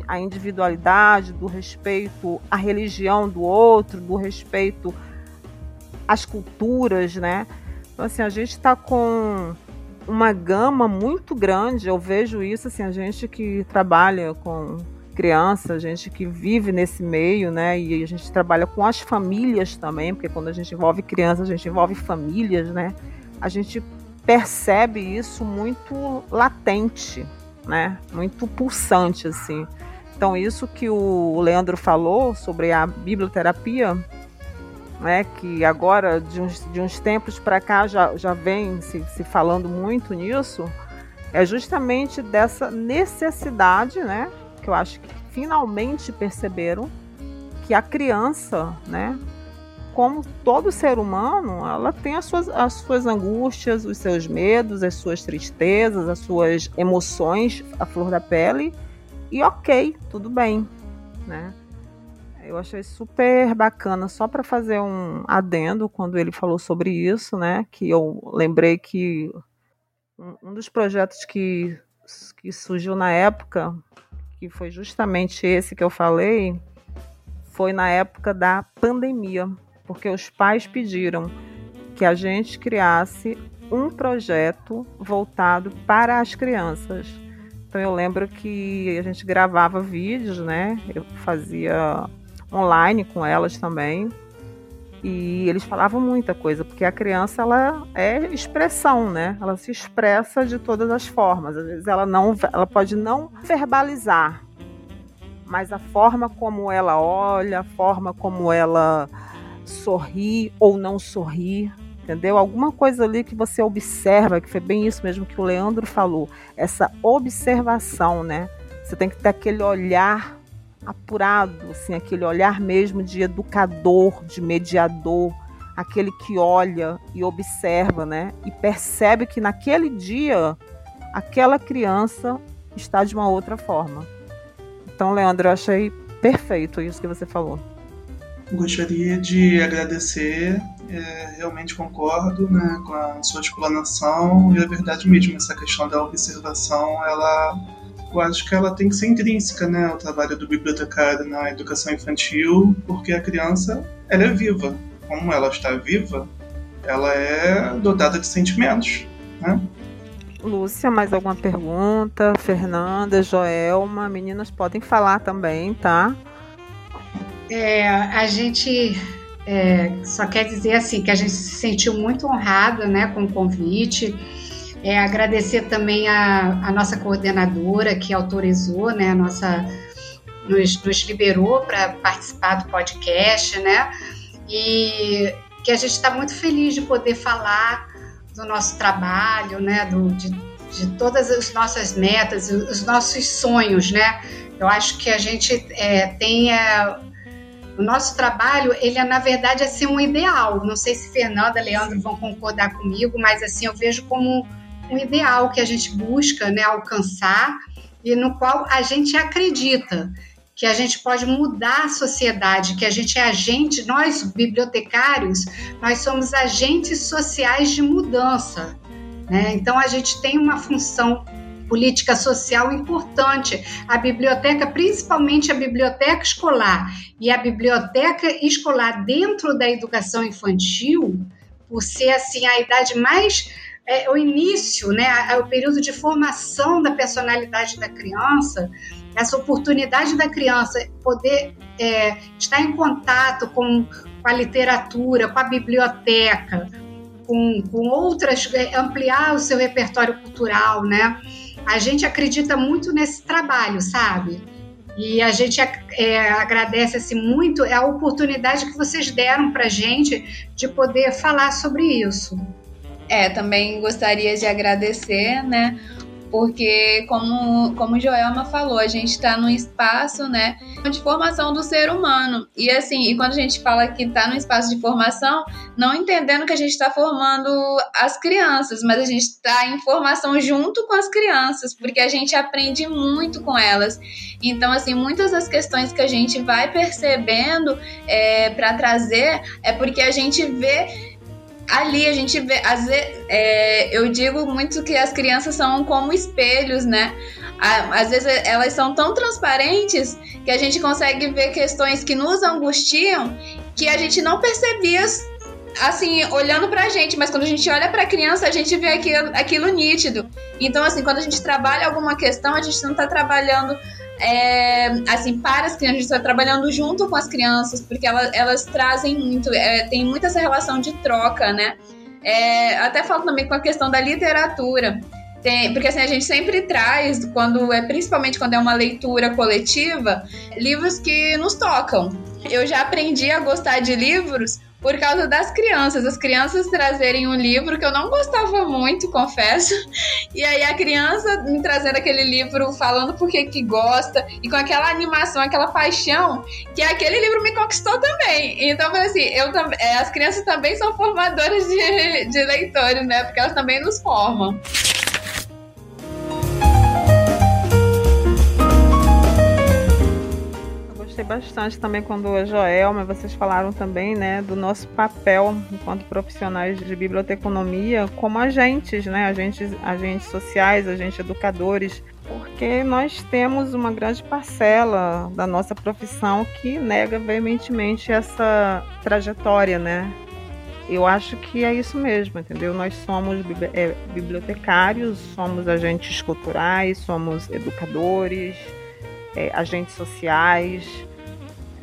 à individualidade, do respeito à religião do outro, do respeito às culturas, né? Então, assim, a gente está com uma gama muito grande, eu vejo isso, assim, a gente que trabalha com criança, gente que vive nesse meio, né? E a gente trabalha com as famílias também, porque quando a gente envolve crianças, a gente envolve famílias, né? A gente percebe isso muito latente, né? Muito pulsante, assim. Então, isso que o Leandro falou sobre a biblioterapia, né, que agora, de uns, de uns tempos para cá, já, já vem se, se falando muito nisso, é justamente dessa necessidade, né, que eu acho que finalmente perceberam que a criança, né, como todo ser humano, ela tem as suas, as suas angústias, os seus medos, as suas tristezas, as suas emoções à flor da pele. E ok, tudo bem, né? Eu achei super bacana, só para fazer um adendo quando ele falou sobre isso, né? Que eu lembrei que um dos projetos que, que surgiu na época que foi justamente esse que eu falei, foi na época da pandemia, porque os pais pediram que a gente criasse um projeto voltado para as crianças. Então eu lembro que a gente gravava vídeos, né? Eu fazia online com elas também. E eles falavam muita coisa, porque a criança ela é expressão, né? Ela se expressa de todas as formas. Às vezes ela não, ela pode não verbalizar, mas a forma como ela olha, a forma como ela sorri ou não sorri, entendeu? Alguma coisa ali que você observa, que foi bem isso mesmo que o Leandro falou, essa observação, né? Você tem que ter aquele olhar apurado, assim, aquele olhar mesmo de educador, de mediador, aquele que olha e observa, né? E percebe que naquele dia aquela criança está de uma outra forma. Então, Leandro, eu achei perfeito isso que você falou. Gostaria de agradecer, é, realmente concordo né, com a sua explanação e é verdade mesmo, essa questão da observação, ela eu acho que ela tem que ser intrínseca, né, ao trabalho do bibliotecário na educação infantil, porque a criança, ela é viva. Como ela está viva, ela é dotada de sentimentos, né? Lúcia, mais alguma pergunta? Fernanda, Joelma, meninas podem falar também, tá? É, a gente é, só quer dizer assim que a gente se sentiu muito honrada, né, com o convite. É, agradecer também a, a, nossa coordenadora que autorizou, né, nossa nos, nos liberou para participar do podcast, né? E que a gente está muito feliz de poder falar do nosso trabalho, né? Do, de, de todas as nossas metas, os nossos sonhos, né? Eu acho que a gente é, tem é, o nosso trabalho, ele é na verdade assim um ideal. Não sei se Fernanda, Leandro vão concordar comigo, mas assim eu vejo como um ideal que a gente busca né, alcançar e no qual a gente acredita que a gente pode mudar a sociedade, que a gente é agente, nós bibliotecários, nós somos agentes sociais de mudança. Né? Então a gente tem uma função política social importante. A biblioteca, principalmente a biblioteca escolar e a biblioteca escolar dentro da educação infantil, por ser assim a idade mais é, o início, né, o período de formação da personalidade da criança, essa oportunidade da criança poder é, estar em contato com, com, a literatura, com a biblioteca, com, com outras, é, ampliar o seu repertório cultural, né? A gente acredita muito nesse trabalho, sabe? E a gente é, agradece assim, muito a oportunidade que vocês deram para gente de poder falar sobre isso. É, também gostaria de agradecer, né, porque como, como Joelma falou, a gente está num espaço, né, de formação do ser humano. E assim, e quando a gente fala que está no espaço de formação, não entendendo que a gente está formando as crianças, mas a gente está em formação junto com as crianças, porque a gente aprende muito com elas. Então, assim, muitas das questões que a gente vai percebendo é, para trazer é porque a gente vê ali a gente vê, às vezes, é, eu digo muito que as crianças são como espelhos, né? Às vezes elas são tão transparentes que a gente consegue ver questões que nos angustiam que a gente não percebia assim, olhando pra gente, mas quando a gente olha pra criança, a gente vê aquilo, aquilo nítido. Então, assim, quando a gente trabalha alguma questão, a gente não tá trabalhando é, assim, para as crianças, a gente está trabalhando junto com as crianças, porque elas, elas trazem muito, é, tem muita essa relação de troca, né? É, até falo também com a questão da literatura. Tem, porque assim, a gente sempre traz, quando é principalmente quando é uma leitura coletiva, livros que nos tocam. Eu já aprendi a gostar de livros por causa das crianças. As crianças trazerem um livro que eu não gostava muito, confesso. E aí a criança me trazendo aquele livro falando por que que gosta e com aquela animação, aquela paixão, que aquele livro me conquistou também. Então, assim, eu é, as crianças também são formadoras de, de leitores, né? Porque elas também nos formam. Gostei bastante também quando a Joelma, vocês falaram também, né, do nosso papel enquanto profissionais de biblioteconomia como agentes, né, agentes, agentes sociais, agentes educadores, porque nós temos uma grande parcela da nossa profissão que nega veementemente essa trajetória, né? Eu acho que é isso mesmo, entendeu? Nós somos é, bibliotecários, somos agentes culturais, somos educadores, é, agentes sociais,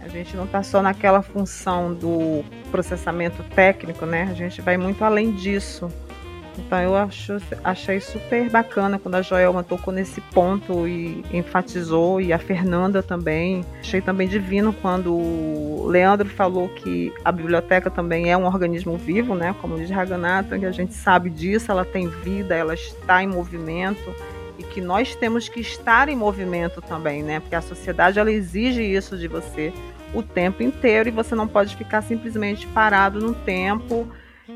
a gente não está só naquela função do processamento técnico, né? A gente vai muito além disso. Então eu acho, achei super bacana quando a Joelma tocou nesse ponto e enfatizou, e a Fernanda também. Achei também divino quando o Leandro falou que a biblioteca também é um organismo vivo, né? Como diz Raganata, que a gente sabe disso, ela tem vida, ela está em movimento e que nós temos que estar em movimento também, né? Porque a sociedade ela exige isso de você o tempo inteiro e você não pode ficar simplesmente parado no tempo,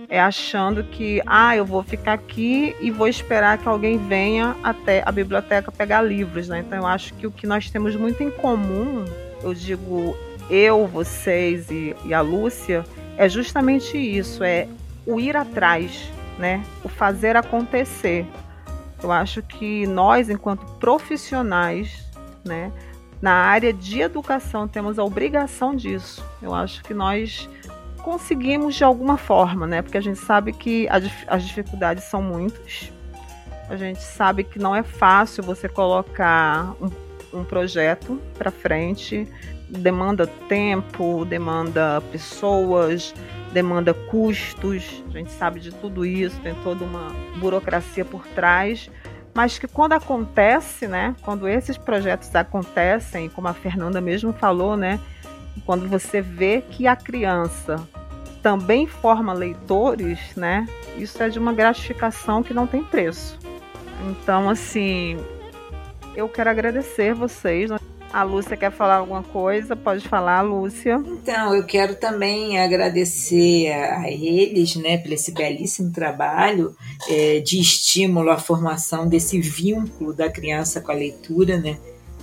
é, achando que, ah, eu vou ficar aqui e vou esperar que alguém venha até a biblioteca pegar livros, né? Então eu acho que o que nós temos muito em comum, eu digo eu, vocês e, e a Lúcia, é justamente isso, é o ir atrás, né? O fazer acontecer. Eu acho que nós, enquanto profissionais, né, na área de educação temos a obrigação disso. Eu acho que nós conseguimos de alguma forma, né? Porque a gente sabe que as dificuldades são muitas. A gente sabe que não é fácil você colocar um, um projeto para frente. Demanda tempo, demanda pessoas, demanda custos. A gente sabe de tudo isso, tem toda uma burocracia por trás mas que quando acontece, né, quando esses projetos acontecem, como a Fernanda mesmo falou, né, quando você vê que a criança também forma leitores, né, isso é de uma gratificação que não tem preço. Então, assim, eu quero agradecer vocês. A Lúcia quer falar alguma coisa? Pode falar, Lúcia. Então, eu quero também agradecer a eles, né, por esse belíssimo trabalho é, de estímulo à formação desse vínculo da criança com a leitura, né,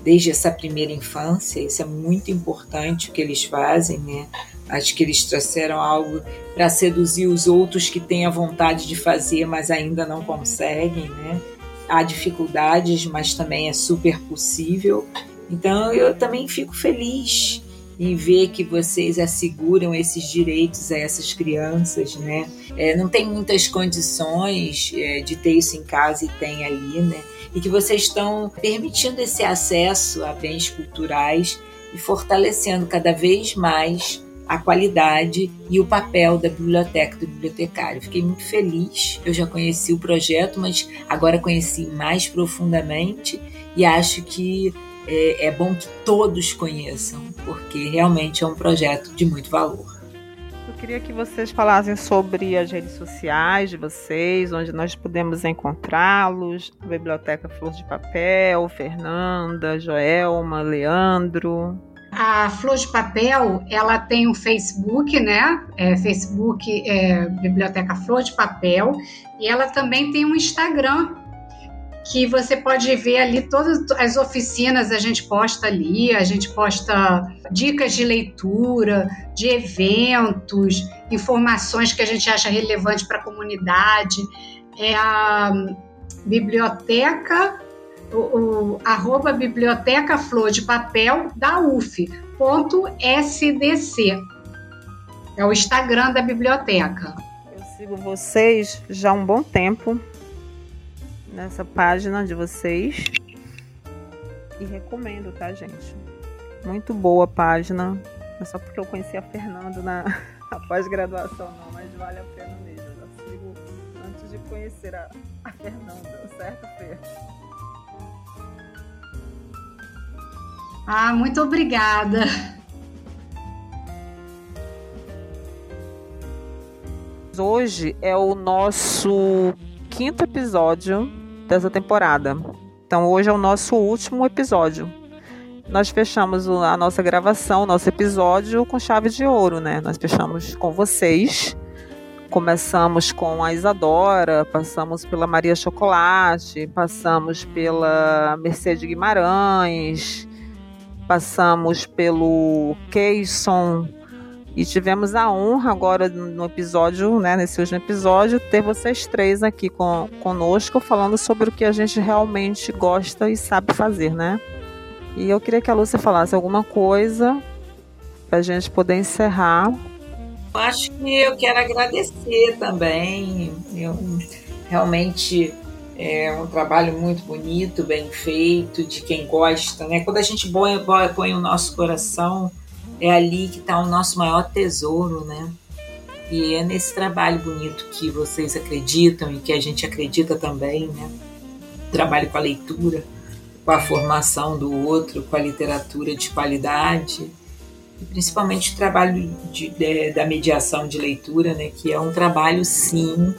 desde essa primeira infância. Isso é muito importante o que eles fazem, né. Acho que eles trouxeram algo para seduzir os outros que têm a vontade de fazer, mas ainda não conseguem, né. Há dificuldades, mas também é super possível. Então eu também fico feliz em ver que vocês asseguram esses direitos a essas crianças, né? É, não tem muitas condições é, de ter isso em casa e tem ali, né? E que vocês estão permitindo esse acesso a bens culturais e fortalecendo cada vez mais a qualidade e o papel da biblioteca do bibliotecário. Fiquei muito feliz. Eu já conheci o projeto, mas agora conheci mais profundamente e acho que é, é bom que todos conheçam, porque realmente é um projeto de muito valor. Eu queria que vocês falassem sobre as redes sociais de vocês, onde nós podemos encontrá-los, a Biblioteca Flor de Papel, Fernanda, Joelma, Leandro. A Flor de Papel, ela tem um Facebook, né? É, Facebook é Biblioteca Flor de Papel, e ela também tem um Instagram que você pode ver ali todas as oficinas a gente posta ali, a gente posta dicas de leitura, de eventos, informações que a gente acha relevante para a comunidade. É a biblioteca, o, o arroba biblioteca flor de papel da UF, ponto SDC. É o Instagram da biblioteca. Eu sigo vocês já há um bom tempo nessa página de vocês. E recomendo, tá, gente? Muito boa a página. Não é só porque eu conheci a Fernanda na, na pós-graduação, não, mas vale a pena mesmo. Eu sigo antes de conhecer a, a Fernanda, certo, Fer? Ah, muito obrigada. Hoje é o nosso quinto episódio dessa temporada. Então hoje é o nosso último episódio. Nós fechamos a nossa gravação, nosso episódio com chave de ouro, né? Nós fechamos com vocês. Começamos com a Isadora, passamos pela Maria Chocolate, passamos pela Mercedes Guimarães, passamos pelo Keyson, e tivemos a honra agora no episódio, né, nesse último episódio, ter vocês três aqui com, conosco falando sobre o que a gente realmente gosta e sabe fazer, né? E eu queria que a Lúcia falasse alguma coisa para a gente poder encerrar. Acho que eu quero agradecer também. Eu, realmente é um trabalho muito bonito, bem feito, de quem gosta, né? Quando a gente põe, põe o nosso coração é ali que está o nosso maior tesouro, né? E é nesse trabalho bonito que vocês acreditam e que a gente acredita também, né? Trabalho com a leitura, com a formação do outro, com a literatura de qualidade e principalmente o trabalho de, de, da mediação de leitura, né? Que é um trabalho, sim,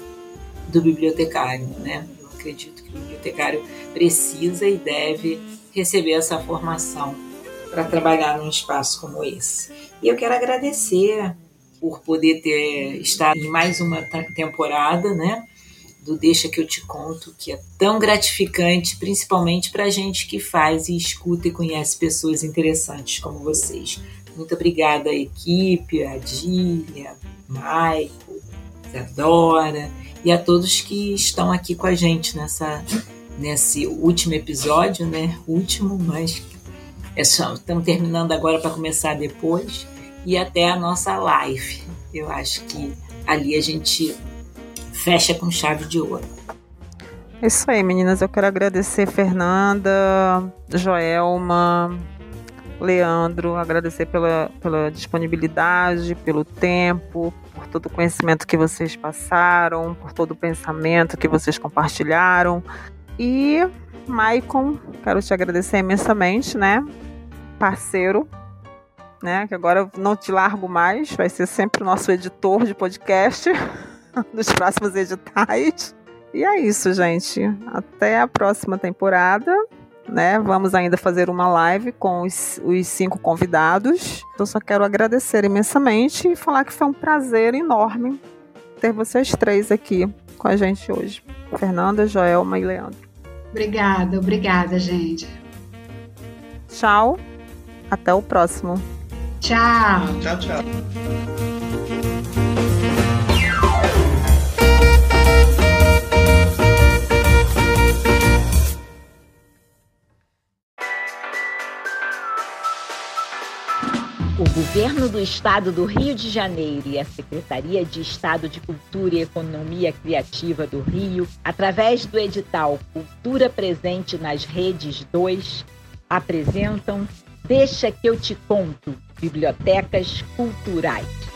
do bibliotecário, né? Eu acredito que o bibliotecário precisa e deve receber essa formação para trabalhar num espaço como esse. E eu quero agradecer por poder ter estar em mais uma temporada, né? Do Deixa que eu te conto, que é tão gratificante, principalmente para a gente que faz e escuta e conhece pessoas interessantes como vocês. Muito obrigada à equipe, a Dília, Maico, Isadora e a todos que estão aqui com a gente nessa, nesse último episódio, né? Último, mas só, estamos terminando agora para começar depois e até a nossa live. Eu acho que ali a gente fecha com chave de ouro. É isso aí, meninas. Eu quero agradecer Fernanda, Joelma, Leandro, agradecer pela, pela disponibilidade, pelo tempo, por todo o conhecimento que vocês passaram, por todo o pensamento que vocês compartilharam. E Maicon, quero te agradecer imensamente, né? Parceiro, né? Que agora não te largo mais, vai ser sempre o nosso editor de podcast nos próximos editais. E é isso, gente. Até a próxima temporada. Né? Vamos ainda fazer uma live com os, os cinco convidados. Eu só quero agradecer imensamente e falar que foi um prazer enorme ter vocês três aqui com a gente hoje. Fernanda, Joelma e Leandro. Obrigada, obrigada, gente. Tchau. Até o próximo. Tchau. Tchau, tchau. O Governo do Estado do Rio de Janeiro e a Secretaria de Estado de Cultura e Economia Criativa do Rio, através do edital Cultura Presente nas Redes 2, apresentam Deixa que eu te conto Bibliotecas Culturais.